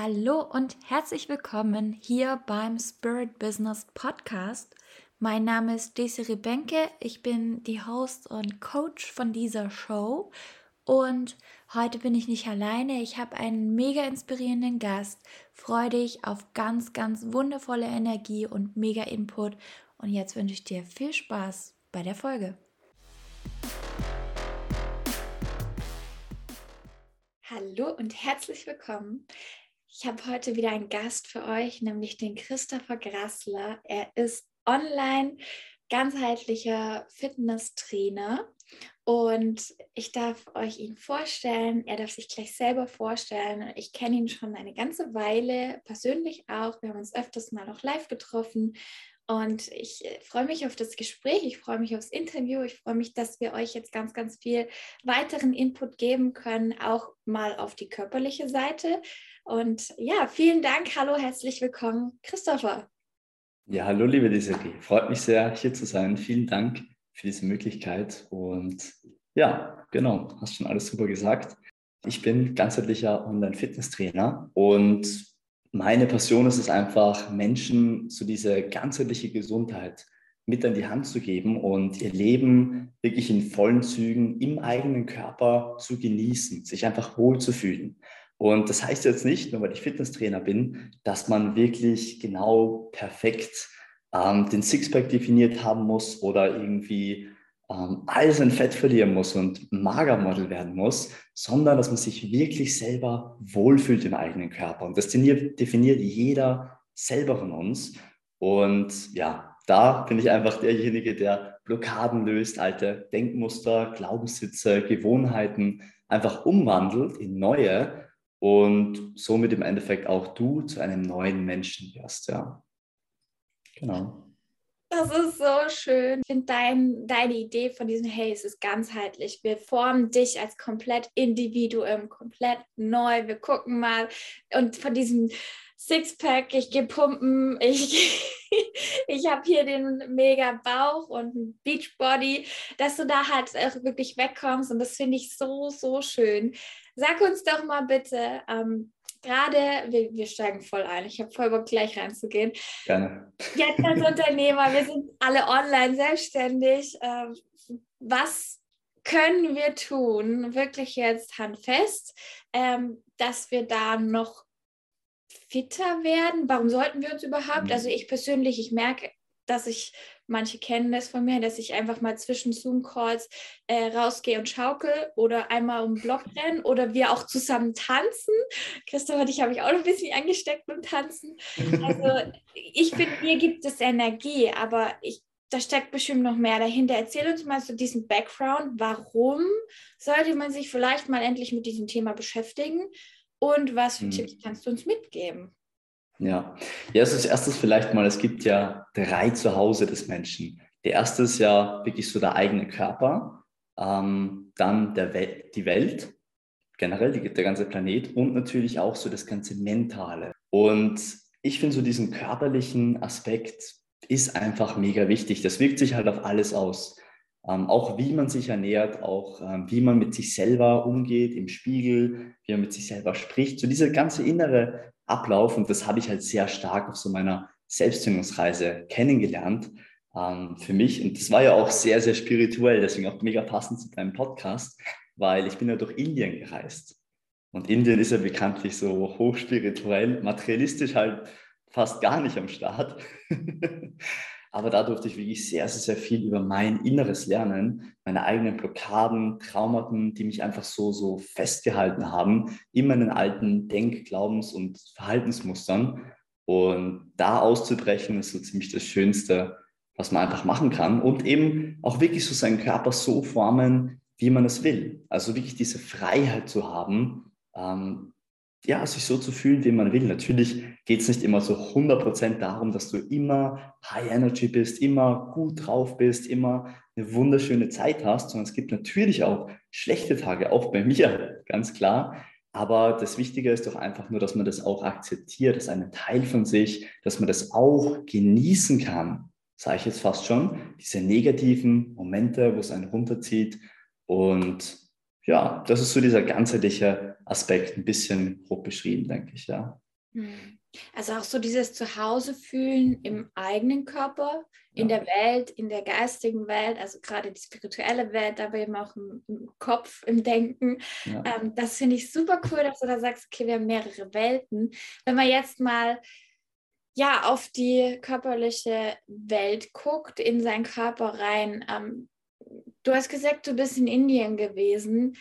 Hallo und herzlich willkommen hier beim Spirit Business Podcast. Mein Name ist Desiree Benke, ich bin die Host und Coach von dieser Show und heute bin ich nicht alleine, ich habe einen mega inspirierenden Gast. Freue dich auf ganz, ganz wundervolle Energie und mega Input und jetzt wünsche ich dir viel Spaß bei der Folge. Hallo und herzlich willkommen. Ich habe heute wieder einen Gast für euch, nämlich den Christopher Grassler. Er ist online ganzheitlicher Fitnesstrainer und ich darf euch ihn vorstellen. Er darf sich gleich selber vorstellen. Ich kenne ihn schon eine ganze Weile, persönlich auch. Wir haben uns öfters mal noch live getroffen und ich äh, freue mich auf das Gespräch, ich freue mich aufs Interview, ich freue mich, dass wir euch jetzt ganz, ganz viel weiteren Input geben können, auch mal auf die körperliche Seite. Und ja, vielen Dank, hallo, herzlich willkommen, Christopher. Ja, hallo, liebe Desiree. Freut mich sehr, hier zu sein. Vielen Dank für diese Möglichkeit. Und ja, genau, hast schon alles super gesagt. Ich bin ganzheitlicher Online-Fitness-Trainer und meine Passion ist es einfach, Menschen so diese ganzheitliche Gesundheit mit an die Hand zu geben und ihr Leben wirklich in vollen Zügen im eigenen Körper zu genießen, sich einfach wohl zu fühlen. Und das heißt jetzt nicht, nur weil ich Fitnesstrainer bin, dass man wirklich genau perfekt ähm, den Sixpack definiert haben muss oder irgendwie ähm, all sein Fett verlieren muss und Magermodel werden muss, sondern dass man sich wirklich selber wohlfühlt im eigenen Körper. Und das definiert jeder selber von uns. Und ja, da bin ich einfach derjenige, der Blockaden löst, alte Denkmuster, Glaubenssitze, Gewohnheiten einfach umwandelt in neue und somit im Endeffekt auch du zu einem neuen Menschen wirst. Ja, genau. Das ist so schön. Ich finde dein, deine Idee von diesem, hey, es ist ganzheitlich. Wir formen dich als komplett Individuum, komplett neu. Wir gucken mal und von diesem Sixpack, ich gehe pumpen, ich, ich habe hier den mega Bauch und ein Beachbody, dass du da halt auch wirklich wegkommst und das finde ich so, so schön. Sag uns doch mal bitte, ähm, gerade, wir, wir, steigen voll ein. Ich habe voll Bock, gleich reinzugehen. Gerne. Jetzt als Unternehmer, wir sind alle online selbstständig. Ähm, was können wir tun, wirklich jetzt handfest, ähm, dass wir da noch fitter werden? Warum sollten wir uns überhaupt? Mhm. Also ich persönlich, ich merke, dass ich Manche kennen das von mir, dass ich einfach mal zwischen Zoom-Calls äh, rausgehe und schaukel oder einmal um den Block rennen oder wir auch zusammen tanzen. Christoph und ich habe ich auch ein bisschen angesteckt beim Tanzen. Also ich finde, mir gibt es Energie, aber ich, da steckt bestimmt noch mehr dahinter. Erzähl uns mal so diesen Background. Warum sollte man sich vielleicht mal endlich mit diesem Thema beschäftigen? Und was für hm. Tipps kannst du uns mitgeben? Ja, ja, also als erstes vielleicht mal, es gibt ja drei Zuhause des Menschen. Der erste ist ja wirklich so der eigene Körper, ähm, dann der We die Welt, generell die, der ganze Planet und natürlich auch so das ganze Mentale. Und ich finde so diesen körperlichen Aspekt ist einfach mega wichtig. Das wirkt sich halt auf alles aus. Ähm, auch wie man sich ernährt, auch ähm, wie man mit sich selber umgeht im Spiegel, wie man mit sich selber spricht. So dieser ganze innere Ablauf und das habe ich halt sehr stark auf so meiner Selbstfindungsreise kennengelernt ähm, für mich. Und das war ja auch sehr, sehr spirituell, deswegen auch mega passend zu deinem Podcast, weil ich bin ja durch Indien gereist. Und Indien ist ja bekanntlich so hochspirituell, materialistisch halt fast gar nicht am Start. Aber da durfte ich wirklich sehr, sehr, sehr viel über mein Inneres lernen, meine eigenen Blockaden, Traumaten, die mich einfach so, so festgehalten haben in meinen alten Denk-, Glaubens- und Verhaltensmustern. Und da auszubrechen ist so ziemlich das Schönste, was man einfach machen kann. Und eben auch wirklich so seinen Körper so formen, wie man es will. Also wirklich diese Freiheit zu haben, ähm, ja, sich so zu fühlen, wie man will. Natürlich geht es nicht immer so 100% darum, dass du immer High Energy bist, immer gut drauf bist, immer eine wunderschöne Zeit hast, sondern es gibt natürlich auch schlechte Tage, auch bei mir, ganz klar. Aber das Wichtige ist doch einfach nur, dass man das auch akzeptiert, das ist ein Teil von sich, dass man das auch genießen kann, sage ich jetzt fast schon, diese negativen Momente, wo es einen runterzieht und ja, das ist so dieser ganzheitliche Aspekt, ein bisschen grob beschrieben, denke ich, ja. Hm. Also auch so dieses Zuhause fühlen im eigenen Körper, in ja. der Welt, in der geistigen Welt, also gerade die spirituelle Welt, aber eben auch im, im Kopf, im Denken. Ja. Ähm, das finde ich super cool, dass du da sagst, okay, wir haben mehrere Welten. Wenn man jetzt mal ja auf die körperliche Welt guckt, in seinen Körper rein. Ähm, du hast gesagt, du bist in Indien gewesen.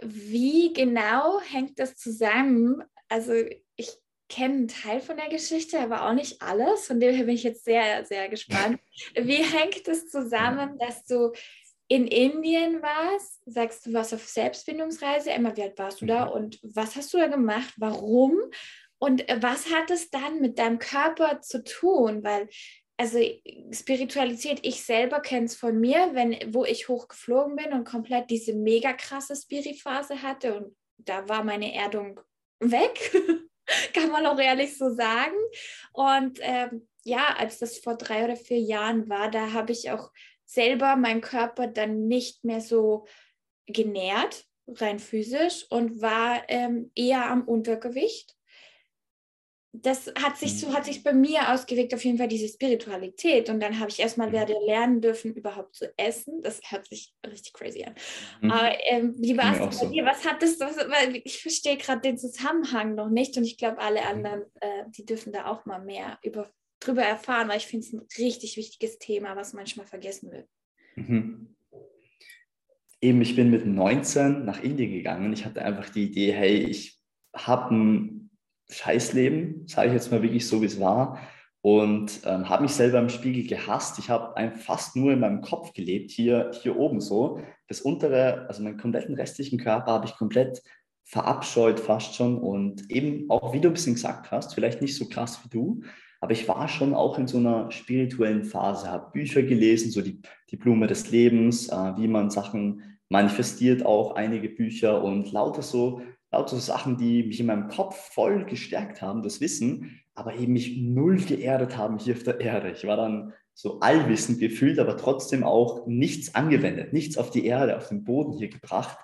Wie genau hängt das zusammen? Also ich kenne einen Teil von der Geschichte, aber auch nicht alles. Von dem her bin ich jetzt sehr, sehr gespannt. Wie hängt es zusammen, dass du in Indien warst? Sagst du, warst auf Selbstfindungsreise. Emma, wie alt warst du da? Mhm. Und was hast du da gemacht? Warum? Und was hat es dann mit deinem Körper zu tun? Weil also Spiritualität, ich selber kenne es von mir, wenn, wo ich hochgeflogen bin und komplett diese mega krasse Spiriphase hatte und da war meine Erdung weg. kann man auch ehrlich so sagen. Und ähm, ja, als das vor drei oder vier Jahren war, da habe ich auch selber meinen Körper dann nicht mehr so genährt, rein physisch, und war ähm, eher am Untergewicht das hat sich so, hat sich bei mir ausgewirkt, auf jeden Fall diese Spiritualität. Und dann habe ich erstmal werde lernen dürfen, überhaupt zu essen. Das hört sich richtig crazy an. Mhm. Aber ähm, wie war es bei so. dir? Was hat das, was, ich verstehe gerade den Zusammenhang noch nicht und ich glaube, alle mhm. anderen, äh, die dürfen da auch mal mehr über, drüber erfahren, weil ich finde es ein richtig wichtiges Thema, was manchmal vergessen wird. Mhm. Eben, ich bin mit 19 nach Indien gegangen. Ich hatte einfach die Idee, hey, ich habe ein Scheißleben, sage ich jetzt mal wirklich so, wie es war. Und ähm, habe mich selber im Spiegel gehasst. Ich habe fast nur in meinem Kopf gelebt, hier, hier oben so. Das untere, also meinen kompletten restlichen Körper habe ich komplett verabscheut fast schon. Und eben auch, wie du ein bisschen gesagt hast, vielleicht nicht so krass wie du, aber ich war schon auch in so einer spirituellen Phase, habe Bücher gelesen, so die, die Blume des Lebens, äh, wie man Sachen manifestiert, auch einige Bücher und lauter so lauter Sachen, die mich in meinem Kopf voll gestärkt haben, das Wissen, aber eben mich null geerdet haben hier auf der Erde. Ich war dann so allwissend gefühlt, aber trotzdem auch nichts angewendet, nichts auf die Erde, auf den Boden hier gebracht.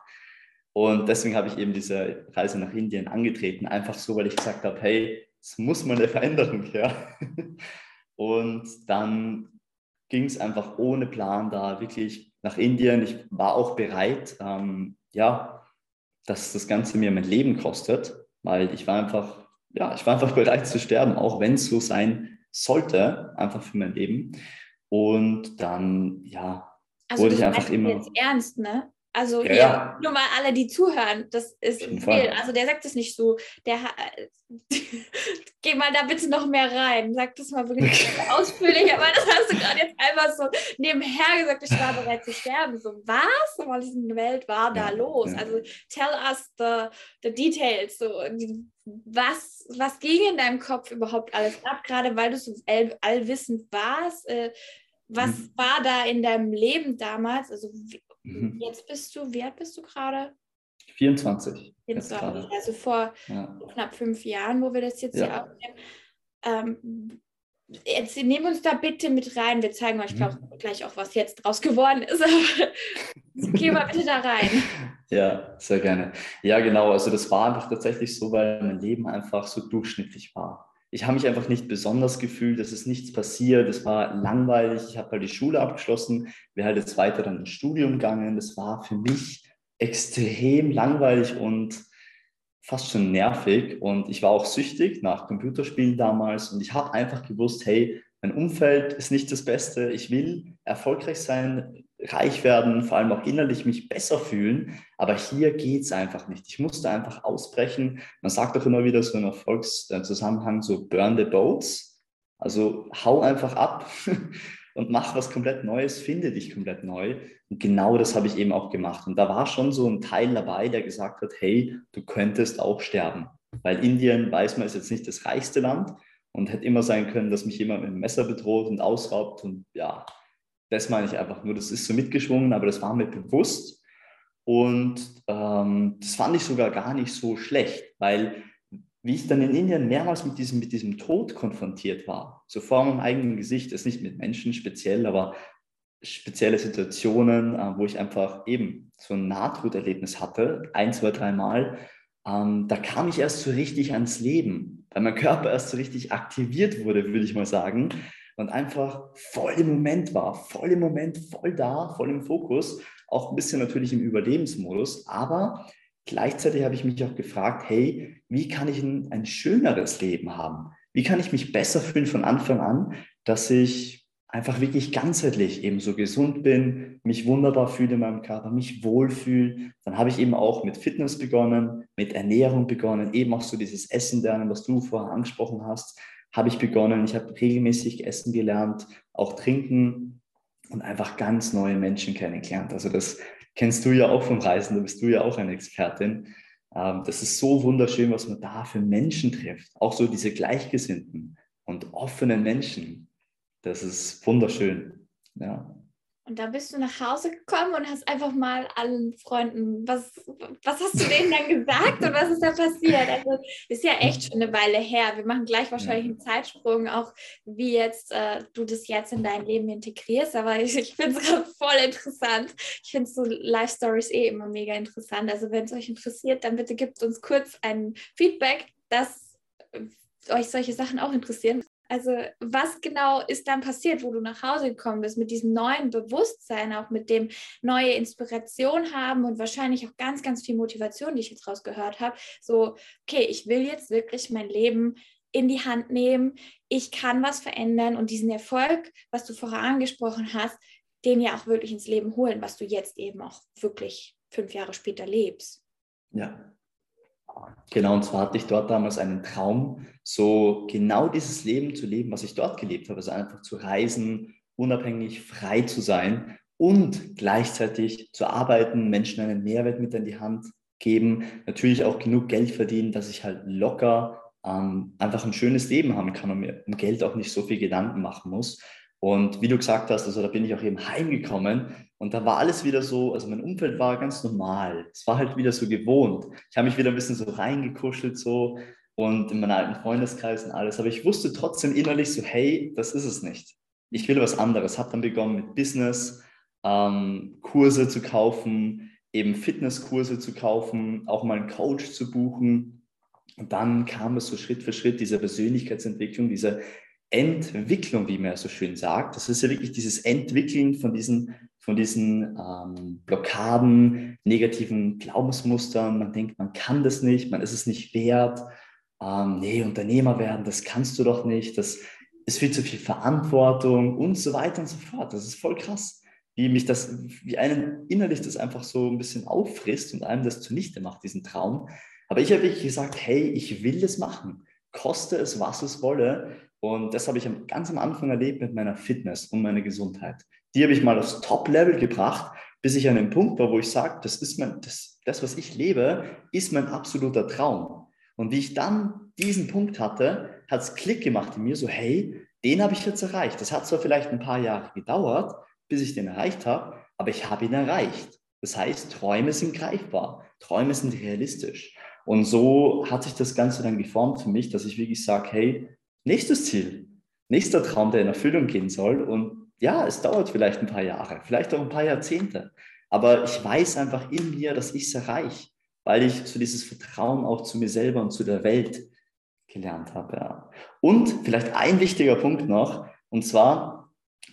Und deswegen habe ich eben diese Reise nach Indien angetreten, einfach so, weil ich gesagt habe, hey, es muss mal eine Veränderung her. Und dann ging es einfach ohne Plan da wirklich nach Indien. Ich war auch bereit, ähm, ja, dass das Ganze mir mein Leben kostet, weil ich war einfach, ja, ich war einfach bereit zu sterben, auch wenn es so sein sollte, einfach für mein Leben. Und dann, ja, also wurde ich einfach immer. Jetzt ernst, ne? Also ja, ja. nur mal alle, die zuhören, das ist viel. Also der sagt es nicht so. Der geh mal da bitte noch mehr rein. Sag das mal wirklich ausführlich, aber das hast du gerade jetzt einfach so nebenher gesagt, ich war bereit zu sterben. So, was? Was in der Welt war da ja, los? Also tell us the, the details. So, was, was ging in deinem Kopf überhaupt alles ab, gerade weil du so all, allwissend warst? Äh, was mhm. war da in deinem Leben damals? Also Mhm. Jetzt bist du, wie alt bist du gerade? 24. 24. Also vor ja. knapp fünf Jahren, wo wir das jetzt ja. hier aufnehmen. Ähm, jetzt nehmen uns da bitte mit rein. Wir zeigen euch mhm. gleich auch, was jetzt draus geworden ist. Geh mal bitte da rein. Ja, sehr gerne. Ja, genau. Also das war einfach tatsächlich so, weil mein Leben einfach so durchschnittlich war ich habe mich einfach nicht besonders gefühlt, es ist nichts passiert, es war langweilig, ich habe halt die Schule abgeschlossen, wäre halt jetzt weiter dann ins Studium gegangen. Das war für mich extrem langweilig und fast schon nervig und ich war auch süchtig nach Computerspielen damals und ich habe einfach gewusst, hey, mein Umfeld ist nicht das Beste, ich will erfolgreich sein, reich werden, vor allem auch innerlich mich besser fühlen. Aber hier geht es einfach nicht. Ich musste einfach ausbrechen. Man sagt doch immer wieder so im Erfolgszusammenhang so burn the boats. Also hau einfach ab und mach was komplett Neues, finde dich komplett neu. Und genau das habe ich eben auch gemacht. Und da war schon so ein Teil dabei, der gesagt hat, hey, du könntest auch sterben. Weil Indien, weiß man, ist jetzt nicht das reichste Land und hätte immer sein können, dass mich jemand mit einem Messer bedroht und ausraubt und ja, das meine ich einfach nur. Das ist so mitgeschwungen, aber das war mir bewusst. Und ähm, das fand ich sogar gar nicht so schlecht, weil wie ich dann in Indien mehrmals mit diesem, mit diesem Tod konfrontiert war, so vor meinem eigenen Gesicht, ist nicht mit Menschen speziell, aber spezielle Situationen, äh, wo ich einfach eben so ein Nahtoderlebnis hatte, ein, zwei, drei Mal, ähm, da kam ich erst so richtig ans Leben. weil mein Körper erst so richtig aktiviert wurde, würde ich mal sagen, und einfach voll im Moment war, voll im Moment, voll da, voll im Fokus, auch ein bisschen natürlich im Überlebensmodus, aber gleichzeitig habe ich mich auch gefragt, hey, wie kann ich ein, ein schöneres Leben haben? Wie kann ich mich besser fühlen von Anfang an, dass ich einfach wirklich ganzheitlich eben so gesund bin, mich wunderbar fühle in meinem Körper, mich wohlfühle. Dann habe ich eben auch mit Fitness begonnen, mit Ernährung begonnen, eben auch so dieses Essen lernen, was du vorher angesprochen hast, habe ich begonnen. Ich habe regelmäßig Essen gelernt, auch trinken und einfach ganz neue Menschen kennengelernt. Also das kennst du ja auch vom Reisen, da bist du ja auch eine Expertin. Ähm, das ist so wunderschön, was man da für Menschen trifft. Auch so diese Gleichgesinnten und offenen Menschen das ist wunderschön. Ja. Und da bist du nach Hause gekommen und hast einfach mal allen Freunden, was, was hast du denen dann gesagt und was ist da passiert? Also ist ja echt schon eine Weile her. Wir machen gleich wahrscheinlich einen Zeitsprung, auch wie jetzt äh, du das jetzt in dein Leben integrierst. Aber ich, ich finde es gerade voll interessant. Ich finde so Life Stories eh immer mega interessant. Also wenn es euch interessiert, dann bitte gebt uns kurz ein Feedback, dass euch solche Sachen auch interessieren. Also was genau ist dann passiert, wo du nach Hause gekommen bist mit diesem neuen Bewusstsein, auch mit dem neue Inspiration haben und wahrscheinlich auch ganz, ganz viel Motivation, die ich jetzt rausgehört habe. So, okay, ich will jetzt wirklich mein Leben in die Hand nehmen. Ich kann was verändern und diesen Erfolg, was du vorher angesprochen hast, den ja auch wirklich ins Leben holen, was du jetzt eben auch wirklich fünf Jahre später lebst. Ja, Genau, und zwar hatte ich dort damals einen Traum, so genau dieses Leben zu leben, was ich dort gelebt habe. Also einfach zu reisen, unabhängig, frei zu sein und gleichzeitig zu arbeiten, Menschen einen Mehrwert mit in die Hand geben, natürlich auch genug Geld verdienen, dass ich halt locker ähm, einfach ein schönes Leben haben kann und mir um Geld auch nicht so viel Gedanken machen muss. Und wie du gesagt hast, also da bin ich auch eben heimgekommen und da war alles wieder so, also mein Umfeld war ganz normal. Es war halt wieder so gewohnt. Ich habe mich wieder ein bisschen so reingekuschelt so und in meinen alten Freundeskreis und alles. Aber ich wusste trotzdem innerlich so, hey, das ist es nicht. Ich will was anderes. Habe dann begonnen mit Business, ähm, Kurse zu kaufen, eben Fitnesskurse zu kaufen, auch mal einen Coach zu buchen. Und dann kam es so Schritt für Schritt, diese Persönlichkeitsentwicklung, diese Entwicklung, wie man so schön sagt. Das ist ja wirklich dieses Entwickeln von diesen, von diesen ähm, Blockaden, negativen Glaubensmustern. Man denkt, man kann das nicht, man ist es nicht wert. Ähm, nee, Unternehmer werden, das kannst du doch nicht. Das ist viel zu viel Verantwortung und so weiter und so fort. Das ist voll krass, wie mich das, wie einen innerlich das einfach so ein bisschen auffrisst und einem das zunichte macht, diesen Traum. Aber ich habe wirklich gesagt, hey, ich will das machen koste es, was es wolle. Und das habe ich ganz am Anfang erlebt mit meiner Fitness und meiner Gesundheit. Die habe ich mal aufs Top-Level gebracht, bis ich an den Punkt war, wo ich sage, das ist mein, das, das, was ich lebe, ist mein absoluter Traum. Und wie ich dann diesen Punkt hatte, hat es Klick gemacht in mir, so hey, den habe ich jetzt erreicht. Das hat zwar vielleicht ein paar Jahre gedauert, bis ich den erreicht habe, aber ich habe ihn erreicht. Das heißt, Träume sind greifbar, Träume sind realistisch. Und so hat sich das Ganze dann geformt für mich, dass ich wirklich sage, hey, nächstes Ziel, nächster Traum, der in Erfüllung gehen soll. Und ja, es dauert vielleicht ein paar Jahre, vielleicht auch ein paar Jahrzehnte. Aber ich weiß einfach in mir, dass ich es erreiche, weil ich so dieses Vertrauen auch zu mir selber und zu der Welt gelernt habe. Ja. Und vielleicht ein wichtiger Punkt noch, und zwar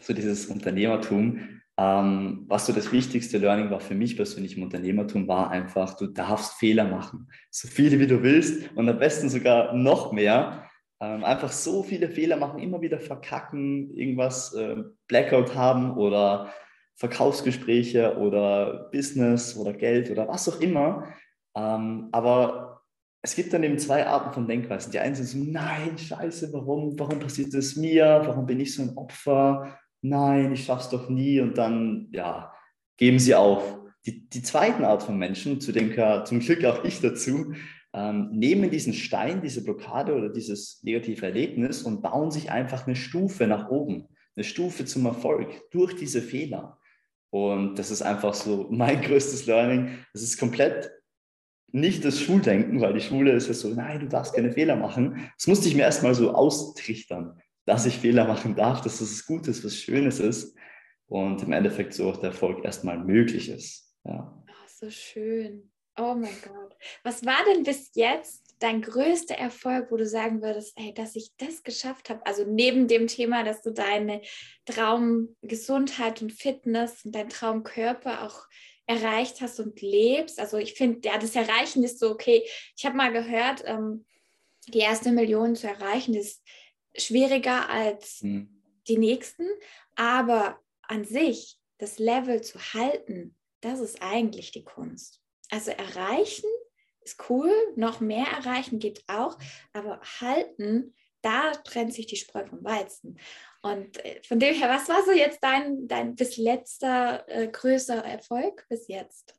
so dieses Unternehmertum. Ähm, was so das wichtigste Learning war für mich persönlich im Unternehmertum, war einfach, du darfst Fehler machen. So viele wie du willst und am besten sogar noch mehr. Ähm, einfach so viele Fehler machen, immer wieder verkacken, irgendwas äh, Blackout haben oder Verkaufsgespräche oder Business oder Geld oder was auch immer. Ähm, aber es gibt dann eben zwei Arten von Denkweisen. Die einen sind so, nein, scheiße, warum, warum passiert das mir? Warum bin ich so ein Opfer? nein, ich schaff's doch nie und dann, ja, geben sie auf. Die, die zweiten Art von Menschen, zu dem gehört zum Glück auch ich dazu, ähm, nehmen diesen Stein, diese Blockade oder dieses negative Erlebnis und bauen sich einfach eine Stufe nach oben, eine Stufe zum Erfolg durch diese Fehler. Und das ist einfach so mein größtes Learning. Das ist komplett nicht das Schuldenken, weil die Schule ist ja so, nein, du darfst keine Fehler machen. Das musste ich mir erstmal so austrichtern dass ich Fehler machen darf, dass es gut ist, was Schönes ist und im Endeffekt so auch der Erfolg erstmal möglich ist. Ja. Oh, so schön. Oh mein Gott. Was war denn bis jetzt dein größter Erfolg, wo du sagen würdest, ey, dass ich das geschafft habe? Also neben dem Thema, dass du deine Traumgesundheit und Fitness und deinen Traumkörper auch erreicht hast und lebst. Also ich finde, ja, das Erreichen ist so, okay, ich habe mal gehört, ähm, die erste Million zu erreichen ist schwieriger als mhm. die nächsten, aber an sich das Level zu halten, das ist eigentlich die Kunst. Also erreichen ist cool, noch mehr erreichen geht auch, aber halten, da trennt sich die Spreu vom Weizen. Und äh, von dem her, was war so jetzt dein, dein bis letzter äh, größter Erfolg bis jetzt?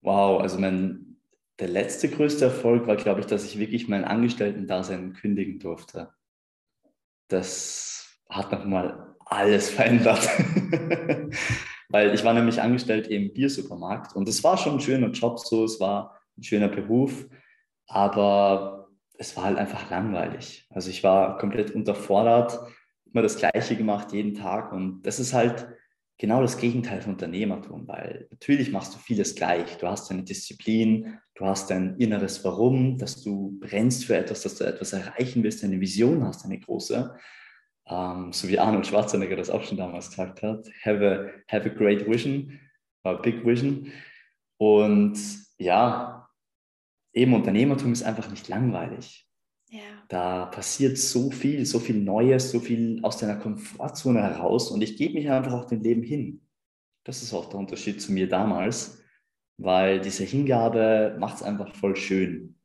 Wow, also mein, der letzte größte Erfolg war, glaube ich, dass ich wirklich mein Angestellten-Dasein kündigen durfte. Das hat nochmal alles verändert. Weil ich war nämlich angestellt im Biersupermarkt und es war schon ein schöner Job so, es war ein schöner Beruf, aber es war halt einfach langweilig. Also ich war komplett unterfordert, immer das Gleiche gemacht jeden Tag und das ist halt genau das Gegenteil von Unternehmertum, weil natürlich machst du vieles gleich. Du hast deine Disziplin, du hast dein inneres Warum, dass du brennst für etwas, dass du etwas erreichen willst, eine Vision hast, eine große. Ähm, so wie Arnold Schwarzenegger das auch schon damals gesagt hat. Have a, have a great vision, a big vision. Und ja, eben Unternehmertum ist einfach nicht langweilig. Ja. Da passiert so viel, so viel Neues, so viel aus deiner Komfortzone heraus und ich gebe mich einfach auch dem Leben hin. Das ist auch der Unterschied zu mir damals, weil diese Hingabe macht es einfach voll schön.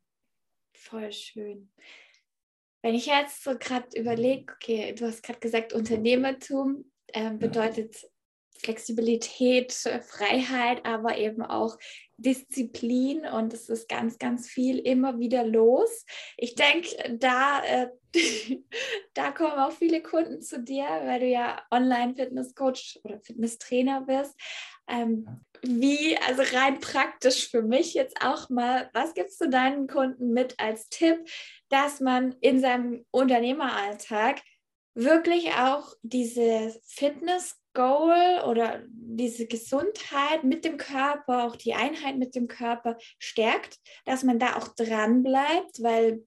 Voll schön. Wenn ich jetzt so gerade überlege, okay, du hast gerade gesagt, Unternehmertum äh, bedeutet. Flexibilität, Freiheit, aber eben auch Disziplin und es ist ganz, ganz viel immer wieder los. Ich denke, da, äh, da kommen auch viele Kunden zu dir, weil du ja Online-Fitness-Coach oder Fitnesstrainer bist. Ähm, wie, also rein praktisch für mich jetzt auch mal, was gibst du deinen Kunden mit als Tipp, dass man in seinem Unternehmeralltag wirklich auch diese Fitness Goal oder diese Gesundheit mit dem Körper, auch die Einheit mit dem Körper stärkt, dass man da auch dran bleibt, weil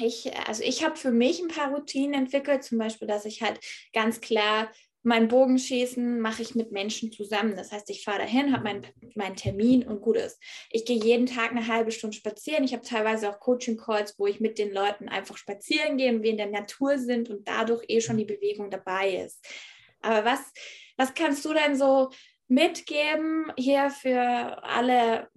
ich, also ich habe für mich ein paar Routinen entwickelt, zum Beispiel, dass ich halt ganz klar mein Bogenschießen mache ich mit Menschen zusammen. Das heißt, ich fahre dahin, habe meinen mein Termin und gut ist. Ich gehe jeden Tag eine halbe Stunde spazieren. Ich habe teilweise auch Coaching-Calls, wo ich mit den Leuten einfach spazieren gehe wir in der Natur sind und dadurch eh schon die Bewegung dabei ist. Aber was, was kannst du denn so mitgeben hier für alle?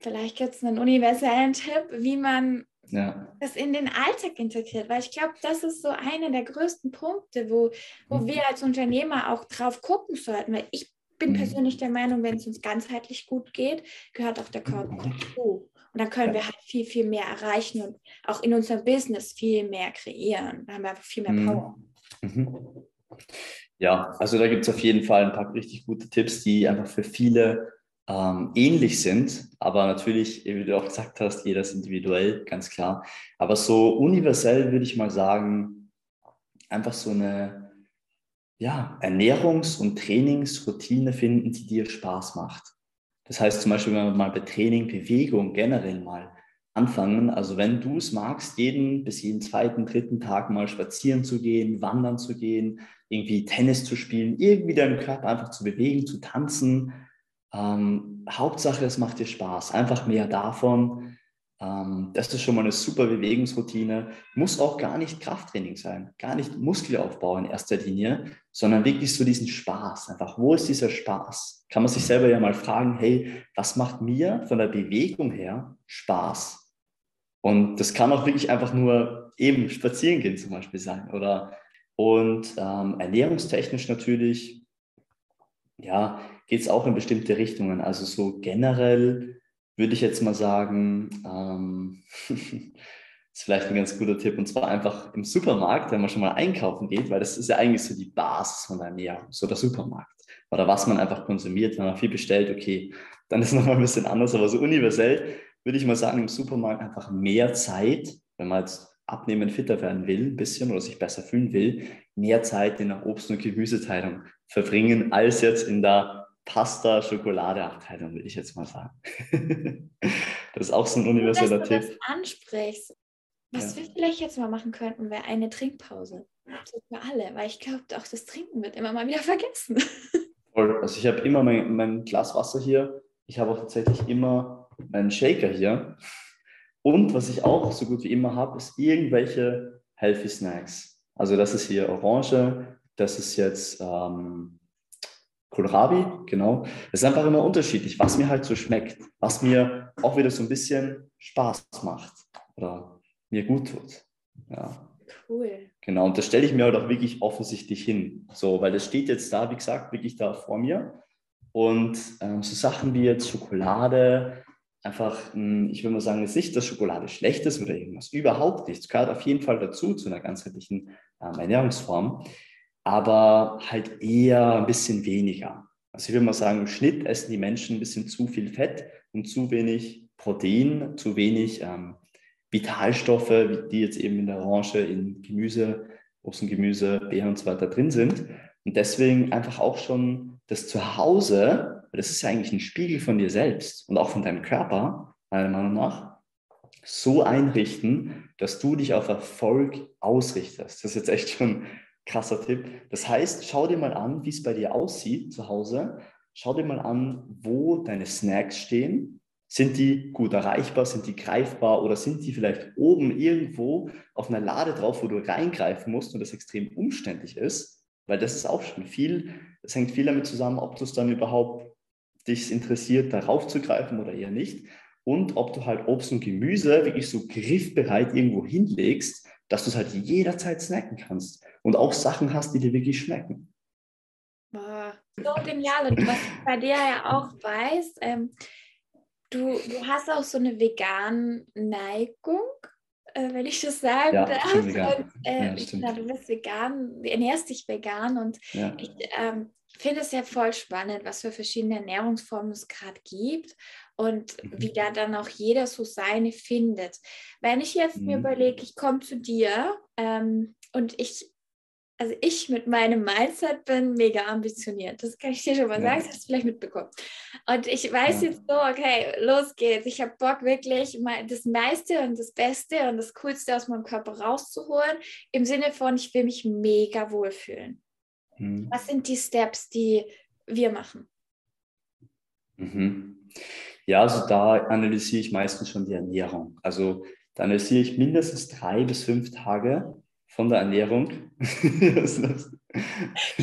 Vielleicht gibt es einen universellen Tipp, wie man ja. das in den Alltag integriert, weil ich glaube, das ist so einer der größten Punkte, wo, wo mhm. wir als Unternehmer auch drauf gucken sollten, weil ich bin mhm. persönlich der Meinung, wenn es uns ganzheitlich gut geht, gehört auch der Körper mhm. dazu. Und dann können wir halt viel, viel mehr erreichen und auch in unserem Business viel mehr kreieren. Da haben wir einfach viel mehr mhm. Power. Mhm. Ja, also da gibt es auf jeden Fall ein paar richtig gute Tipps, die einfach für viele ähm, ähnlich sind. Aber natürlich, wie du auch gesagt hast, jeder ist individuell, ganz klar. Aber so universell würde ich mal sagen, einfach so eine ja, Ernährungs- und Trainingsroutine finden, die dir Spaß macht. Das heißt zum Beispiel, wenn wir mal bei Training, Bewegung generell mal anfangen. Also wenn du es magst, jeden bis jeden zweiten, dritten Tag mal spazieren zu gehen, wandern zu gehen, irgendwie Tennis zu spielen, irgendwie deinen Körper einfach zu bewegen, zu tanzen. Ähm, Hauptsache, es macht dir Spaß. Einfach mehr davon. Ähm, das ist schon mal eine super Bewegungsroutine. Muss auch gar nicht Krafttraining sein, gar nicht Muskelaufbau in erster Linie, sondern wirklich so diesen Spaß. Einfach, wo ist dieser Spaß? Kann man sich selber ja mal fragen, hey, was macht mir von der Bewegung her Spaß? Und das kann auch wirklich einfach nur eben spazieren gehen zum Beispiel sein oder und ähm, ernährungstechnisch natürlich, ja, geht es auch in bestimmte Richtungen. Also so generell würde ich jetzt mal sagen, ähm, ist vielleicht ein ganz guter Tipp, und zwar einfach im Supermarkt, wenn man schon mal einkaufen geht, weil das ist ja eigentlich so die Basis von der Ernährung, so der Supermarkt. Oder was man einfach konsumiert, wenn man viel bestellt, okay, dann ist es nochmal ein bisschen anders, aber so universell würde ich mal sagen, im Supermarkt einfach mehr Zeit, wenn man jetzt abnehmen, fitter werden will, ein bisschen oder sich besser fühlen will, mehr Zeit in der Obst- und Gemüseteilung verbringen, als jetzt in der Pasta-Schokolade-Abteilung, will ich jetzt mal sagen. Das ist auch so ein universeller Tipp. Wenn du das ansprichst, was ja. wir vielleicht jetzt mal machen könnten, wäre eine Trinkpause. Für alle, weil ich glaube, auch das Trinken wird immer mal wieder vergessen. Also ich habe immer mein, mein Glas Wasser hier. Ich habe auch tatsächlich immer meinen Shaker hier. Und was ich auch so gut wie immer habe, ist irgendwelche Healthy Snacks. Also das ist hier Orange, das ist jetzt ähm, Kohlrabi, genau. Es ist einfach immer unterschiedlich, was mir halt so schmeckt, was mir auch wieder so ein bisschen Spaß macht oder mir gut tut. Ja. Cool. Genau, und das stelle ich mir halt auch wirklich offensichtlich hin. So, weil das steht jetzt da, wie gesagt, wirklich da vor mir. Und ähm, so Sachen wie jetzt Schokolade, einfach, hm, ich würde mal sagen, es ist nicht, dass Schokolade schlecht ist oder irgendwas, überhaupt nichts. Gehört auf jeden Fall dazu, zu einer ganzheitlichen ähm, Ernährungsform, aber halt eher ein bisschen weniger. Also ich würde mal sagen, im Schnitt essen die Menschen ein bisschen zu viel Fett und zu wenig Protein, zu wenig ähm, Vitalstoffe, die jetzt eben in der Orange, in Gemüse, Obst und Gemüse, Beeren und so weiter drin sind. Und deswegen einfach auch schon das Zuhause, das ist ja eigentlich ein Spiegel von dir selbst und auch von deinem Körper, meiner Meinung nach, so einrichten, dass du dich auf Erfolg ausrichtest. Das ist jetzt echt schon krasser Tipp. Das heißt, schau dir mal an, wie es bei dir aussieht zu Hause. Schau dir mal an, wo deine Snacks stehen, sind die gut erreichbar? Sind die greifbar? Oder sind die vielleicht oben irgendwo auf einer Lade drauf, wo du reingreifen musst und das extrem umständlich ist? Weil das ist auch schon viel, das hängt viel damit zusammen, ob du es dann überhaupt dich interessiert, darauf zu greifen oder eher nicht. Und ob du halt Obst und Gemüse wirklich so griffbereit irgendwo hinlegst, dass du es halt jederzeit snacken kannst und auch Sachen hast, die dir wirklich schmecken. So genial. Und was ich bei dir ja auch weiß, ähm, Du, du hast auch so eine vegan Neigung, äh, wenn ich das sagen ja, darf. Und, äh, ja, du bist vegan, ernährst dich vegan und ja. ich ähm, finde es ja voll spannend, was für verschiedene Ernährungsformen es gerade gibt und mhm. wie da dann auch jeder so seine findet. Wenn ich jetzt mhm. mir überlege, ich komme zu dir ähm, und ich also ich mit meinem Mindset bin mega ambitioniert. Das kann ich dir schon mal sagen, das hast du vielleicht mitbekommen. Und ich weiß ja. jetzt so, okay, los geht's. Ich habe Bock wirklich das meiste und das Beste und das Coolste aus meinem Körper rauszuholen, im Sinne von, ich will mich mega wohlfühlen. Mhm. Was sind die Steps, die wir machen? Mhm. Ja, also da analysiere ich meistens schon die Ernährung. Also da analysiere ich mindestens drei bis fünf Tage von der Ernährung. ich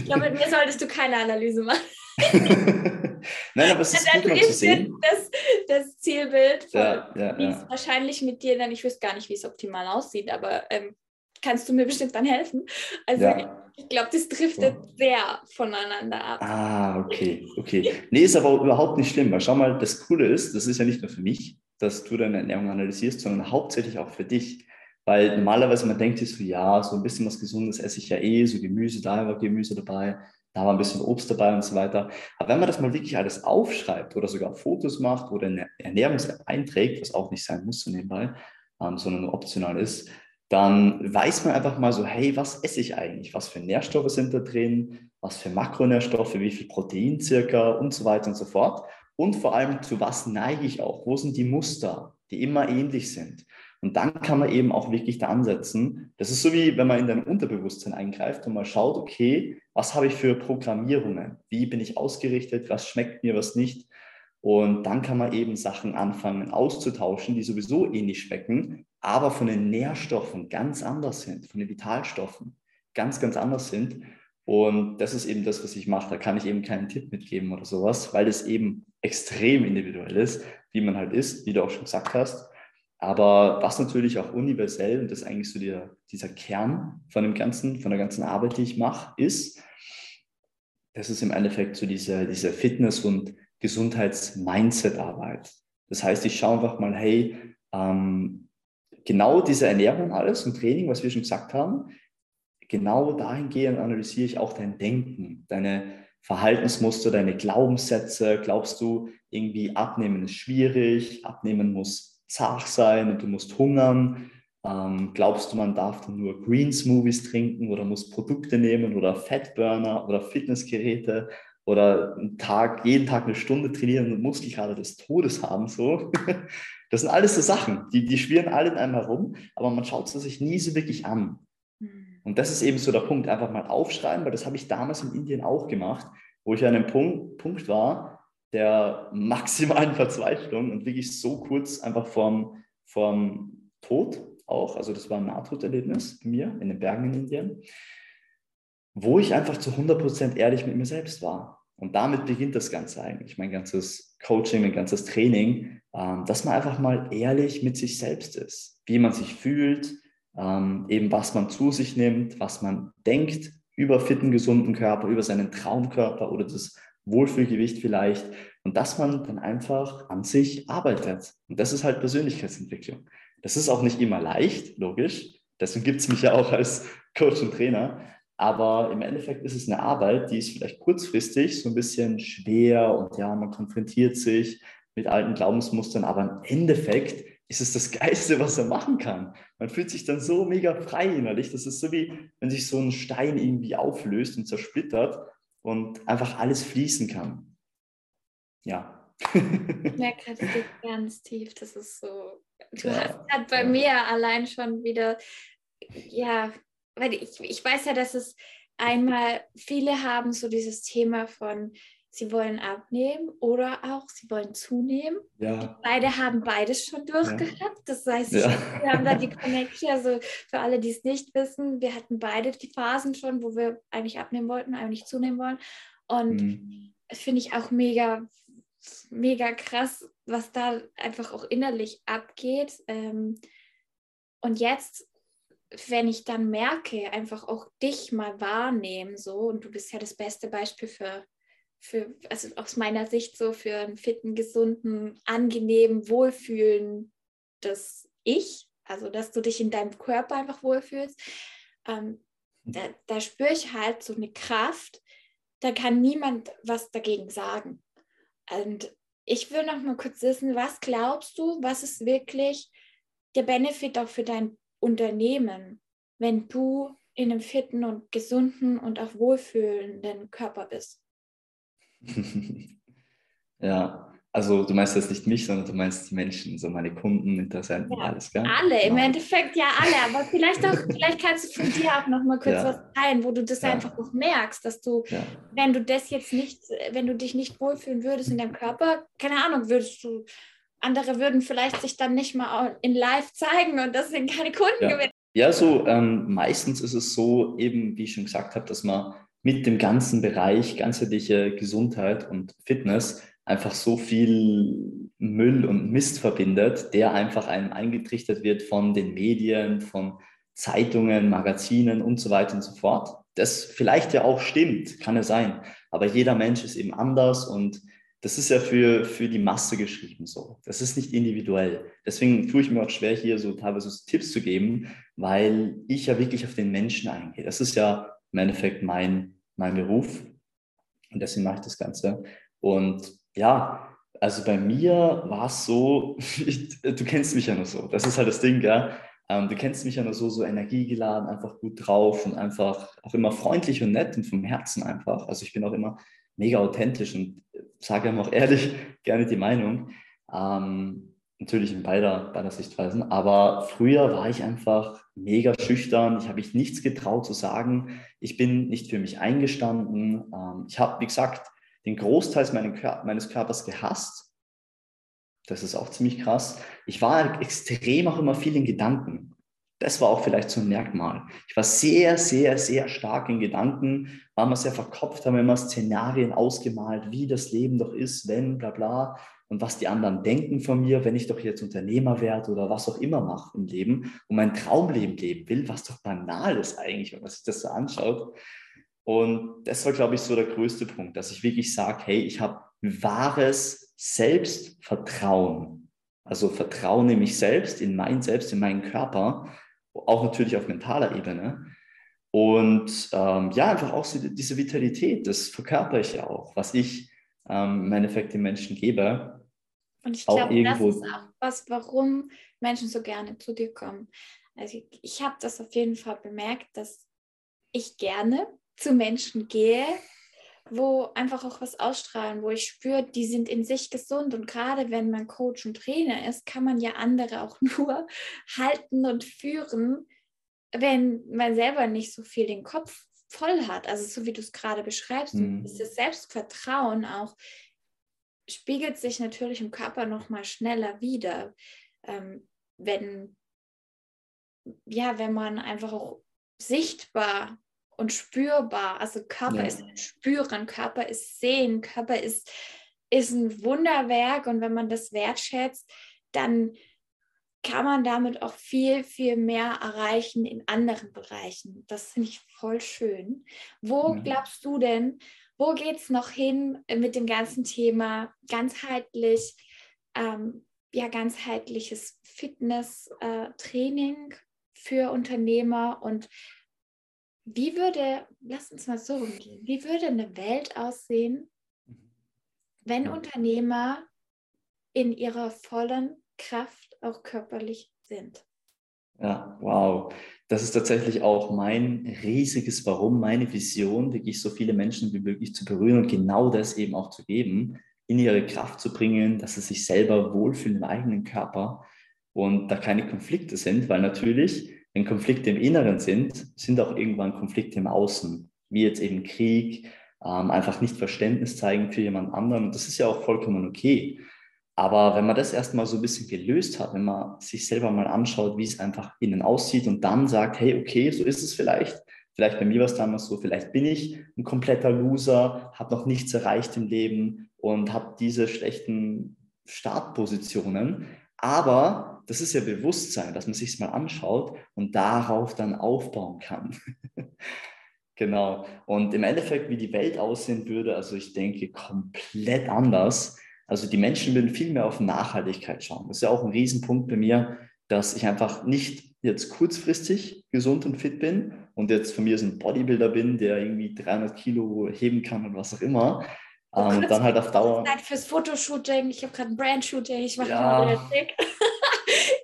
glaube, mit mir solltest du keine Analyse machen. Nein, aber es ist gut mal zu sehen. Das, das Zielbild, von, ja, ja, wie ja. es wahrscheinlich mit dir dann, ich wüsste gar nicht, wie es optimal aussieht, aber ähm, kannst du mir bestimmt dann helfen. Also ich glaube, das driftet sehr voneinander ab. Ah, okay, okay. Nee, ist aber überhaupt nicht schlimm, weil schau mal, das Coole ist, das ist ja nicht nur für mich, dass du deine Ernährung analysierst, sondern hauptsächlich auch für dich. Weil normalerweise man denkt sich so, ja, so ein bisschen was Gesundes esse ich ja eh, so Gemüse, da war Gemüse dabei, da war ein bisschen Obst dabei und so weiter. Aber wenn man das mal wirklich alles aufschreibt oder sogar Fotos macht oder eine Ernährungs-App einträgt, was auch nicht sein muss so nebenbei, ähm, sondern nur optional ist, dann weiß man einfach mal so, hey, was esse ich eigentlich? Was für Nährstoffe sind da drin? Was für Makronährstoffe? Wie viel Protein circa? Und so weiter und so fort. Und vor allem, zu was neige ich auch? Wo sind die Muster, die immer ähnlich sind? Und dann kann man eben auch wirklich da ansetzen. Das ist so wie, wenn man in dein Unterbewusstsein eingreift und mal schaut, okay, was habe ich für Programmierungen? Wie bin ich ausgerichtet? Was schmeckt mir, was nicht? Und dann kann man eben Sachen anfangen auszutauschen, die sowieso ähnlich schmecken, aber von den Nährstoffen ganz anders sind, von den Vitalstoffen ganz, ganz anders sind. Und das ist eben das, was ich mache. Da kann ich eben keinen Tipp mitgeben oder sowas, weil es eben extrem individuell ist, wie man halt ist, wie du auch schon gesagt hast. Aber was natürlich auch universell, und das ist eigentlich so der, dieser Kern von dem Ganzen, von der ganzen Arbeit, die ich mache, ist, das ist im Endeffekt so diese, diese Fitness- und Gesundheits-Mindset-Arbeit. Das heißt, ich schaue einfach mal, hey, ähm, genau diese Ernährung alles und Training, was wir schon gesagt haben, genau dahingehend analysiere ich auch dein Denken, deine Verhaltensmuster, deine Glaubenssätze. Glaubst du, irgendwie abnehmen ist schwierig, abnehmen muss zart sein und du musst hungern. Ähm, glaubst du, man darf dann nur Green Smoothies trinken oder muss Produkte nehmen oder Fettburner oder Fitnessgeräte oder einen Tag, jeden Tag eine Stunde trainieren und Muskelkater des Todes haben. So. Das sind alles so Sachen, die, die schwirren alle in einem herum, aber man schaut sie sich nie so wirklich an. Mhm. Und das ist eben so der Punkt, einfach mal aufschreiben, weil das habe ich damals in Indien auch gemacht, wo ich an einem Punkt, Punkt war, der maximalen Verzweiflung und wirklich so kurz einfach vorm, vorm Tod auch, also das war ein Nahtoderlebnis bei mir in den Bergen in Indien, wo ich einfach zu 100% ehrlich mit mir selbst war. Und damit beginnt das Ganze eigentlich, mein ganzes Coaching, mein ganzes Training, ähm, dass man einfach mal ehrlich mit sich selbst ist, wie man sich fühlt, ähm, eben was man zu sich nimmt, was man denkt über fitten, gesunden Körper, über seinen Traumkörper oder das Wohlfühlgewicht vielleicht und dass man dann einfach an sich arbeitet. Und das ist halt Persönlichkeitsentwicklung. Das ist auch nicht immer leicht, logisch. Deswegen gibt es mich ja auch als Coach und Trainer. Aber im Endeffekt ist es eine Arbeit, die ist vielleicht kurzfristig so ein bisschen schwer und ja, man konfrontiert sich mit alten Glaubensmustern, aber im Endeffekt ist es das Geilste, was er machen kann. Man fühlt sich dann so mega frei innerlich. Das ist so wie, wenn sich so ein Stein irgendwie auflöst und zersplittert und einfach alles fließen kann. Ja. Ich merke gerade ganz tief, das ist so. Du ja, hast halt bei ja. mir allein schon wieder, ja, weil ich, ich weiß ja, dass es einmal, viele haben so dieses Thema von, sie wollen abnehmen oder auch sie wollen zunehmen. Ja. Beide haben beides schon durchgehabt. Ja. Das heißt, ja. wir haben da die Connection. Also für alle, die es nicht wissen, wir hatten beide die Phasen schon, wo wir eigentlich abnehmen wollten, eigentlich zunehmen wollen. Und mhm. das finde ich auch mega, mega krass, was da einfach auch innerlich abgeht. Ähm, und jetzt wenn ich dann merke, einfach auch dich mal wahrnehmen, so, und du bist ja das beste Beispiel für, für also aus meiner Sicht so für einen fitten, gesunden, angenehmen, wohlfühlen, das Ich, also dass du dich in deinem Körper einfach wohlfühlst, ähm, da, da spüre ich halt so eine Kraft, da kann niemand was dagegen sagen. Und ich will noch mal kurz wissen, was glaubst du, was ist wirklich der Benefit auch für dein Unternehmen, wenn du in einem fitten und gesunden und auch wohlfühlenden Körper bist? ja, also du meinst jetzt nicht mich, sondern du meinst die Menschen, so meine Kunden, Interessenten, ja, alles, gell? Alle, genau. im Endeffekt ja alle, aber vielleicht auch, vielleicht kannst du von dir auch noch mal kurz ja. was teilen, wo du das einfach auch merkst, dass du, wenn du das jetzt nicht, wenn du dich nicht wohlfühlen würdest in deinem Körper, keine Ahnung, würdest du andere würden vielleicht sich dann nicht mal in live zeigen und deswegen keine Kunden gewinnen. Ja, so ähm, meistens ist es so, eben wie ich schon gesagt habe, dass man mit dem ganzen Bereich ganzheitliche Gesundheit und Fitness einfach so viel Müll und Mist verbindet, der einfach einem eingetrichtert wird von den Medien, von Zeitungen, Magazinen und so weiter und so fort. Das vielleicht ja auch stimmt, kann ja sein. Aber jeder Mensch ist eben anders und das ist ja für, für die Masse geschrieben so. Das ist nicht individuell. Deswegen tue ich mir auch schwer, hier so teilweise so Tipps zu geben, weil ich ja wirklich auf den Menschen eingehe. Das ist ja im Endeffekt mein, mein Beruf und deswegen mache ich das Ganze. Und ja, also bei mir war es so, ich, du kennst mich ja nur so. Das ist halt das Ding, gell? Ähm, du kennst mich ja nur so, so energiegeladen, einfach gut drauf und einfach auch immer freundlich und nett und vom Herzen einfach. Also ich bin auch immer mega authentisch und sage ihm auch ehrlich gerne die Meinung. Ähm, natürlich in beider, beider Sichtweisen. Aber früher war ich einfach mega schüchtern. Ich habe mich nichts getraut zu sagen. Ich bin nicht für mich eingestanden. Ähm, ich habe, wie gesagt, den Großteil meines Körpers gehasst. Das ist auch ziemlich krass. Ich war extrem auch immer viel in Gedanken. Das war auch vielleicht so ein Merkmal. Ich war sehr, sehr, sehr stark in Gedanken, war immer sehr verkopft, haben immer Szenarien ausgemalt, wie das Leben doch ist, wenn, bla bla, und was die anderen denken von mir, wenn ich doch jetzt Unternehmer werde oder was auch immer mache im Leben und mein Traumleben leben will, was doch banal ist eigentlich, wenn man sich das so anschaut. Und das war, glaube ich, so der größte Punkt, dass ich wirklich sage, hey, ich habe wahres Selbstvertrauen. Also Vertrauen in mich selbst, in mein Selbst, in meinen Körper auch natürlich auf mentaler Ebene. Und ähm, ja, einfach auch so diese Vitalität, das verkörper ich ja auch, was ich ähm, im Endeffekt den Menschen gebe. Und ich glaube, das ist auch was, warum Menschen so gerne zu dir kommen. Also ich, ich habe das auf jeden Fall bemerkt, dass ich gerne zu Menschen gehe, wo einfach auch was ausstrahlen, wo ich spüre, die sind in sich gesund. Und gerade wenn man Coach und Trainer ist, kann man ja andere auch nur halten und führen, wenn man selber nicht so viel den Kopf voll hat. Also so wie du es gerade beschreibst, mhm. dieses Selbstvertrauen auch spiegelt sich natürlich im Körper noch mal schneller wieder, ähm, wenn ja, wenn man einfach auch sichtbar und spürbar. Also Körper ja. ist Spüren, Körper ist Sehen, Körper ist, ist ein Wunderwerk und wenn man das wertschätzt, dann kann man damit auch viel, viel mehr erreichen in anderen Bereichen. Das finde ich voll schön. Wo glaubst du denn, wo geht es noch hin mit dem ganzen Thema ganzheitlich, ähm, ja, ganzheitliches Fitness-Training äh, für Unternehmer? Und wie würde, lass uns mal so umgehen, wie würde eine Welt aussehen, wenn Unternehmer in ihrer vollen Kraft auch körperlich sind? Ja, wow. Das ist tatsächlich auch mein riesiges Warum, meine Vision, wirklich so viele Menschen wie möglich zu berühren und genau das eben auch zu geben, in ihre Kraft zu bringen, dass sie sich selber wohlfühlen im eigenen Körper und da keine Konflikte sind, weil natürlich wenn Konflikte im Inneren sind, sind auch irgendwann Konflikte im Außen, wie jetzt eben Krieg, ähm, einfach nicht Verständnis zeigen für jemand anderen. Und das ist ja auch vollkommen okay. Aber wenn man das erstmal so ein bisschen gelöst hat, wenn man sich selber mal anschaut, wie es einfach innen aussieht und dann sagt, hey, okay, so ist es vielleicht. Vielleicht bei mir war es damals so, vielleicht bin ich ein kompletter Loser, habe noch nichts erreicht im Leben und habe diese schlechten Startpositionen. Aber das ist ja Bewusstsein, dass man sich mal anschaut und darauf dann aufbauen kann. genau. Und im Endeffekt, wie die Welt aussehen würde, also ich denke komplett anders. Also die Menschen würden viel mehr auf Nachhaltigkeit schauen. Das ist ja auch ein Riesenpunkt bei mir, dass ich einfach nicht jetzt kurzfristig gesund und fit bin und jetzt von mir so ein Bodybuilder bin, der irgendwie 300 Kilo heben kann und was auch immer, Oh, ähm, und dann halt auf Dauer. Zeit fürs Fotoshooting. Ich habe gerade ein Brand-Shooting. Ich mache ja,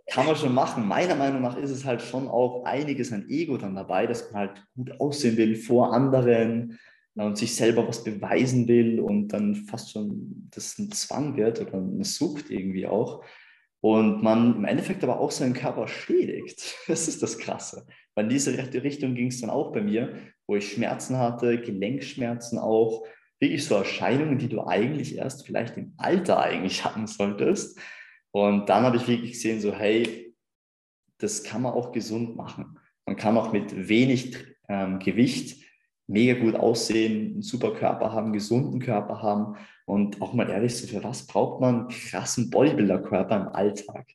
Kann man schon machen. Meiner Meinung nach ist es halt schon auch einiges an Ego dann dabei, dass man halt gut aussehen will vor anderen und sich selber was beweisen will und dann fast schon das ein Zwang wird oder eine Sucht irgendwie auch. Und man im Endeffekt aber auch seinen Körper schädigt. Das ist das Krasse. Weil in diese Richtung ging es dann auch bei mir, wo ich Schmerzen hatte, Gelenkschmerzen auch, wirklich so Erscheinungen, die du eigentlich erst vielleicht im Alter eigentlich hatten solltest. Und dann habe ich wirklich gesehen, so hey, das kann man auch gesund machen. Man kann auch mit wenig ähm, Gewicht mega gut aussehen, einen super Körper haben, einen gesunden Körper haben und auch mal ehrlich so, für was braucht man einen krassen Bodybuilder-Körper im Alltag?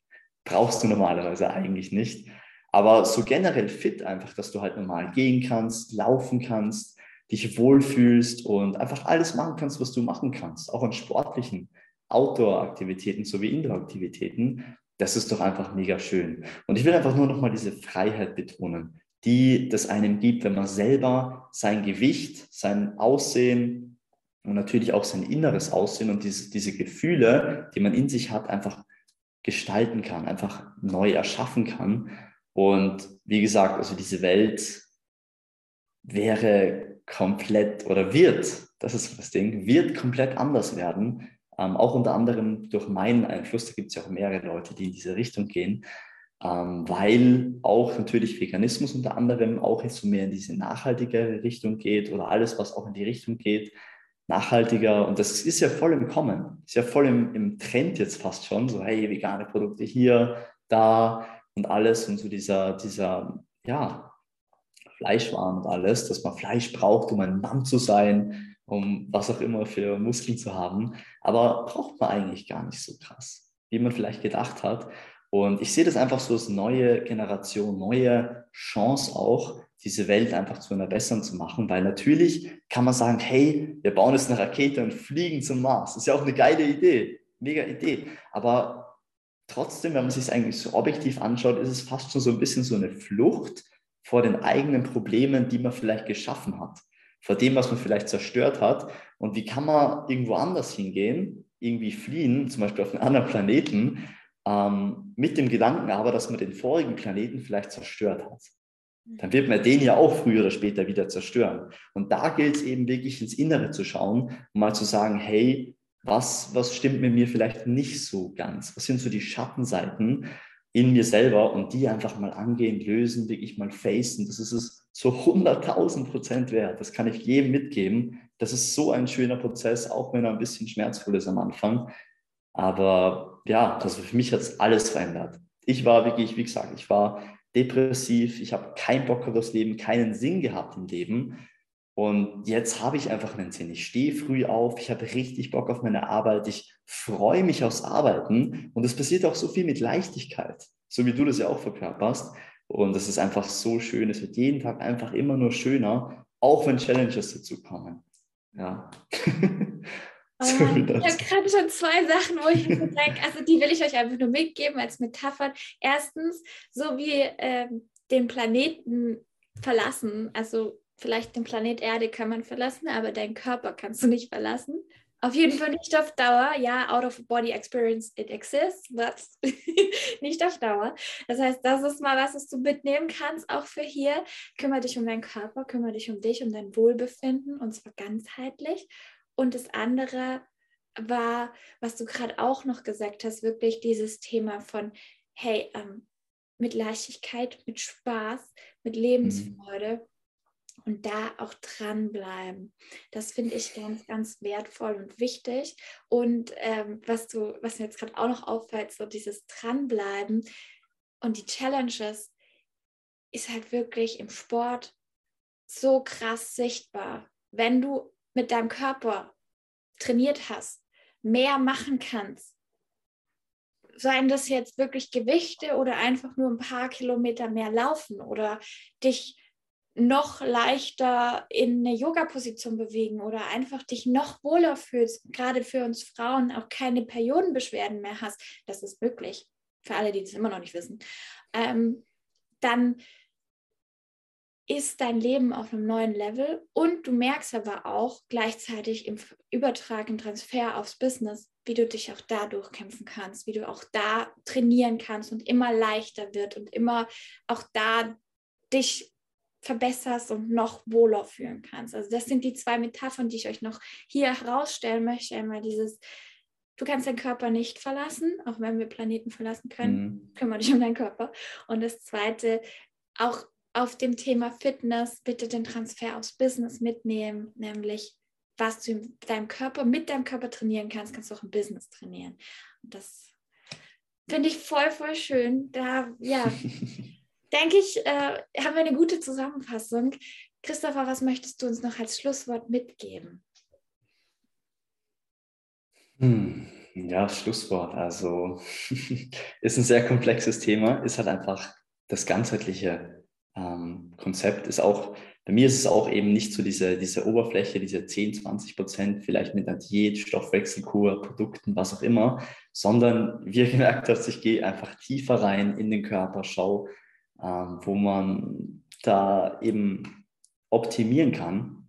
Brauchst du normalerweise eigentlich nicht. Aber so generell fit einfach, dass du halt normal gehen kannst, laufen kannst, dich wohlfühlst und einfach alles machen kannst, was du machen kannst, auch an sportlichen Outdoor-Aktivitäten sowie Indoor-Aktivitäten. Das ist doch einfach mega schön. Und ich will einfach nur nochmal diese Freiheit betonen, die das einem gibt, wenn man selber sein Gewicht, sein Aussehen und natürlich auch sein inneres Aussehen und diese, diese Gefühle, die man in sich hat, einfach gestalten kann, einfach neu erschaffen kann. Und wie gesagt, also diese Welt wäre komplett oder wird, das ist das Ding, wird komplett anders werden. Ähm, auch unter anderem durch meinen Einfluss, da gibt es ja auch mehrere Leute, die in diese Richtung gehen, ähm, weil auch natürlich Veganismus unter anderem auch jetzt so mehr in diese nachhaltige Richtung geht oder alles, was auch in die Richtung geht, nachhaltiger. Und das ist ja voll im Kommen, ist ja voll im, im Trend jetzt fast schon, so hey, vegane Produkte hier, da und alles und so dieser, dieser, ja, Fleischwaren und alles, dass man Fleisch braucht, um ein Mann zu sein, um was auch immer für Muskeln zu haben. Aber braucht man eigentlich gar nicht so krass, wie man vielleicht gedacht hat. Und ich sehe das einfach so als neue Generation, neue Chance auch, diese Welt einfach zu einer besseren zu machen, weil natürlich kann man sagen, hey, wir bauen jetzt eine Rakete und fliegen zum Mars. Ist ja auch eine geile Idee, mega Idee. Aber trotzdem, wenn man sich es eigentlich so objektiv anschaut, ist es fast schon so ein bisschen so eine Flucht vor den eigenen Problemen, die man vielleicht geschaffen hat, vor dem, was man vielleicht zerstört hat. Und wie kann man irgendwo anders hingehen, irgendwie fliehen, zum Beispiel auf einen anderen Planeten, ähm, mit dem Gedanken aber, dass man den vorigen Planeten vielleicht zerstört hat. dann wird man den ja auch früher oder später wieder zerstören. Und da gilt es eben wirklich ins Innere zu schauen mal zu sagen, hey, was, was stimmt mit mir vielleicht nicht so ganz? Was sind so die Schattenseiten in mir selber und die einfach mal angehen, lösen, wirklich mal facen. Das ist es so 100.000 Prozent wert. Das kann ich jedem mitgeben. Das ist so ein schöner Prozess, auch wenn er ein bisschen schmerzvoll ist am Anfang. Aber ja, also für mich hat es alles verändert. Ich war wirklich, wie gesagt, ich war depressiv, ich habe keinen Bock auf das Leben, keinen Sinn gehabt im Leben. Und jetzt habe ich einfach einen Sinn. Ich stehe früh auf, ich habe richtig Bock auf meine Arbeit, ich freue mich aufs Arbeiten und es passiert auch so viel mit Leichtigkeit, so wie du das ja auch verkörperst. Und das ist einfach so schön, es wird jeden Tag einfach immer nur schöner, auch wenn Challenges dazu kommen. Ja. Oh ich habe gerade schon zwei Sachen, wo ich mir denke, also die will ich euch einfach nur mitgeben als Metaphern. Erstens, so wie ähm, den Planeten verlassen, also vielleicht den Planet Erde kann man verlassen, aber deinen Körper kannst du nicht verlassen. Auf jeden Fall nicht auf Dauer. Ja, out of body experience, it exists, but nicht auf Dauer. Das heißt, das ist mal was, was du mitnehmen kannst, auch für hier. Kümmere dich um deinen Körper, kümmere dich um dich, um dein Wohlbefinden und zwar ganzheitlich. Und das andere war, was du gerade auch noch gesagt hast, wirklich dieses Thema von, hey, ähm, mit Leichtigkeit, mit Spaß, mit. Lebensfreude. Mhm und da auch dranbleiben. Das finde ich ganz, ganz wertvoll und wichtig. Und ähm, was du, was mir jetzt gerade auch noch auffällt, so dieses Dranbleiben und die Challenges ist halt wirklich im Sport so krass sichtbar. Wenn du mit deinem Körper trainiert hast, mehr machen kannst, seien das jetzt wirklich Gewichte oder einfach nur ein paar Kilometer mehr laufen oder dich noch leichter in eine Yoga-Position bewegen oder einfach dich noch wohler fühlst, gerade für uns Frauen auch keine Periodenbeschwerden mehr hast, das ist möglich, für alle, die das immer noch nicht wissen, ähm, dann ist dein Leben auf einem neuen Level und du merkst aber auch gleichzeitig im Übertrag, im Transfer aufs Business, wie du dich auch da durchkämpfen kannst, wie du auch da trainieren kannst und immer leichter wird und immer auch da dich verbesserst und noch wohler fühlen kannst. Also das sind die zwei Metaphern, die ich euch noch hier herausstellen möchte. Einmal dieses, du kannst deinen Körper nicht verlassen, auch wenn wir Planeten verlassen können, mhm. kümmere dich um deinen Körper. Und das zweite, auch auf dem Thema Fitness, bitte den Transfer aufs Business mitnehmen, nämlich was du in deinem Körper, mit deinem Körper trainieren kannst, kannst du auch im Business trainieren. Und das finde ich voll, voll schön. Da, ja, denke ich, äh, haben wir eine gute Zusammenfassung. Christopher, was möchtest du uns noch als Schlusswort mitgeben? Hm, ja, Schlusswort. Also ist ein sehr komplexes Thema, ist halt einfach das ganzheitliche ähm, Konzept. Ist auch, bei mir ist es auch eben nicht so diese, diese Oberfläche, diese 10, 20 Prozent, vielleicht mit einer Diät, Stoffwechselkur, Produkten, was auch immer, sondern wie ihr gemerkt habt, ich gehe einfach tiefer rein in den Körper, schaue, ähm, wo man da eben optimieren kann,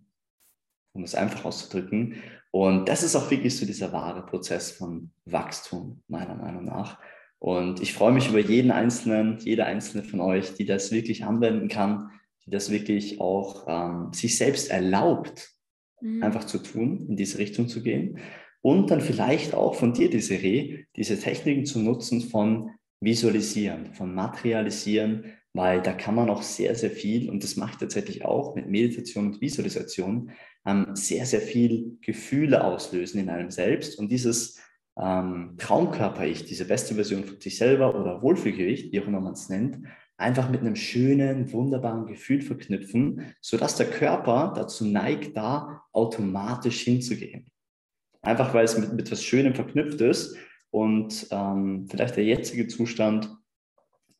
um es einfach auszudrücken. Und das ist auch wirklich so dieser wahre Prozess von Wachstum, meiner Meinung nach. Und ich freue mich über jeden einzelnen, jede einzelne von euch, die das wirklich anwenden kann, die das wirklich auch ähm, sich selbst erlaubt, mhm. einfach zu tun, in diese Richtung zu gehen. Und dann vielleicht auch von dir, Desiree, diese Techniken zu nutzen von Visualisieren, von Materialisieren, weil da kann man auch sehr, sehr viel, und das mache ich tatsächlich auch mit Meditation und Visualisation, ähm, sehr, sehr viel Gefühle auslösen in einem selbst. Und dieses ähm, Traumkörper-Ich, diese beste Version von sich selber oder Wohlfühlgewicht, wie auch immer man es nennt, einfach mit einem schönen, wunderbaren Gefühl verknüpfen, sodass der Körper dazu neigt, da automatisch hinzugehen. Einfach weil es mit, mit etwas Schönem verknüpft ist und ähm, vielleicht der jetzige Zustand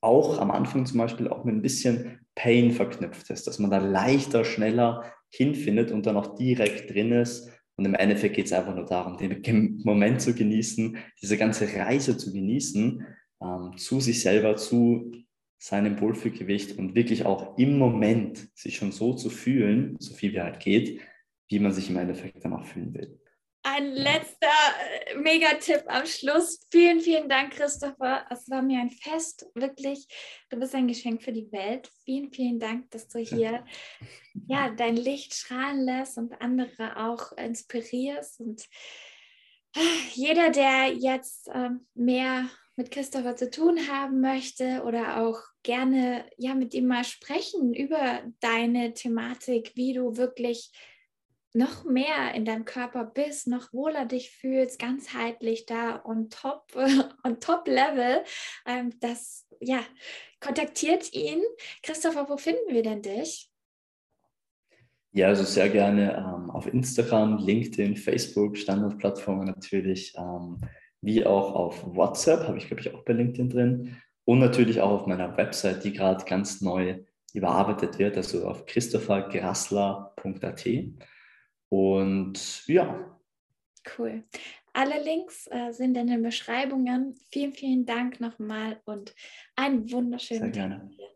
auch am Anfang zum Beispiel auch mit ein bisschen Pain verknüpft ist, dass man da leichter, schneller hinfindet und dann auch direkt drin ist. Und im Endeffekt geht es einfach nur darum, den Moment zu genießen, diese ganze Reise zu genießen, ähm, zu sich selber, zu seinem Wohlfühlgewicht und wirklich auch im Moment sich schon so zu fühlen, so viel wie halt geht, wie man sich im Endeffekt dann auch fühlen will. Ein letzter äh, Megatipp am Schluss. Vielen, vielen Dank, Christopher. Es war mir ein Fest, wirklich. Du bist ein Geschenk für die Welt. Vielen, vielen Dank, dass du hier ja, dein Licht strahlen lässt und andere auch inspirierst. Und äh, jeder, der jetzt äh, mehr mit Christopher zu tun haben möchte oder auch gerne ja mit ihm mal sprechen über deine Thematik, wie du wirklich noch mehr in deinem Körper bist, noch wohler dich fühlst, ganzheitlich da on top, on top Level, ähm, das, ja, kontaktiert ihn. Christopher, wo finden wir denn dich? Ja, also sehr gerne ähm, auf Instagram, LinkedIn, Facebook, Standardplattformen natürlich, ähm, wie auch auf WhatsApp, habe ich glaube ich auch bei LinkedIn drin und natürlich auch auf meiner Website, die gerade ganz neu überarbeitet wird, also auf christophergrassler.at. Und ja. Cool. Alle Links äh, sind in den Beschreibungen. Vielen, vielen Dank nochmal und einen wunderschönen Sehr gerne. Tag.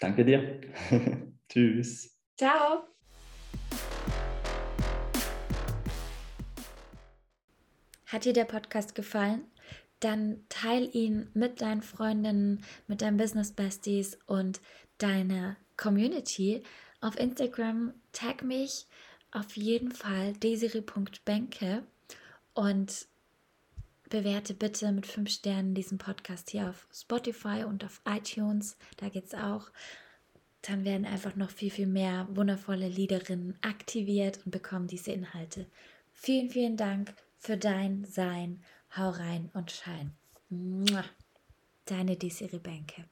Danke dir. Tschüss. Ciao. Hat dir der Podcast gefallen? Dann teil ihn mit deinen Freundinnen, mit deinen Business Besties und deiner Community. Auf Instagram tag mich auf jeden Fall desiri.benke und bewerte bitte mit fünf Sternen diesen Podcast hier auf Spotify und auf iTunes. Da geht es auch. Dann werden einfach noch viel, viel mehr wundervolle Liederinnen aktiviert und bekommen diese Inhalte. Vielen, vielen Dank für dein Sein. Hau rein und schein. Deine Desiree Benke.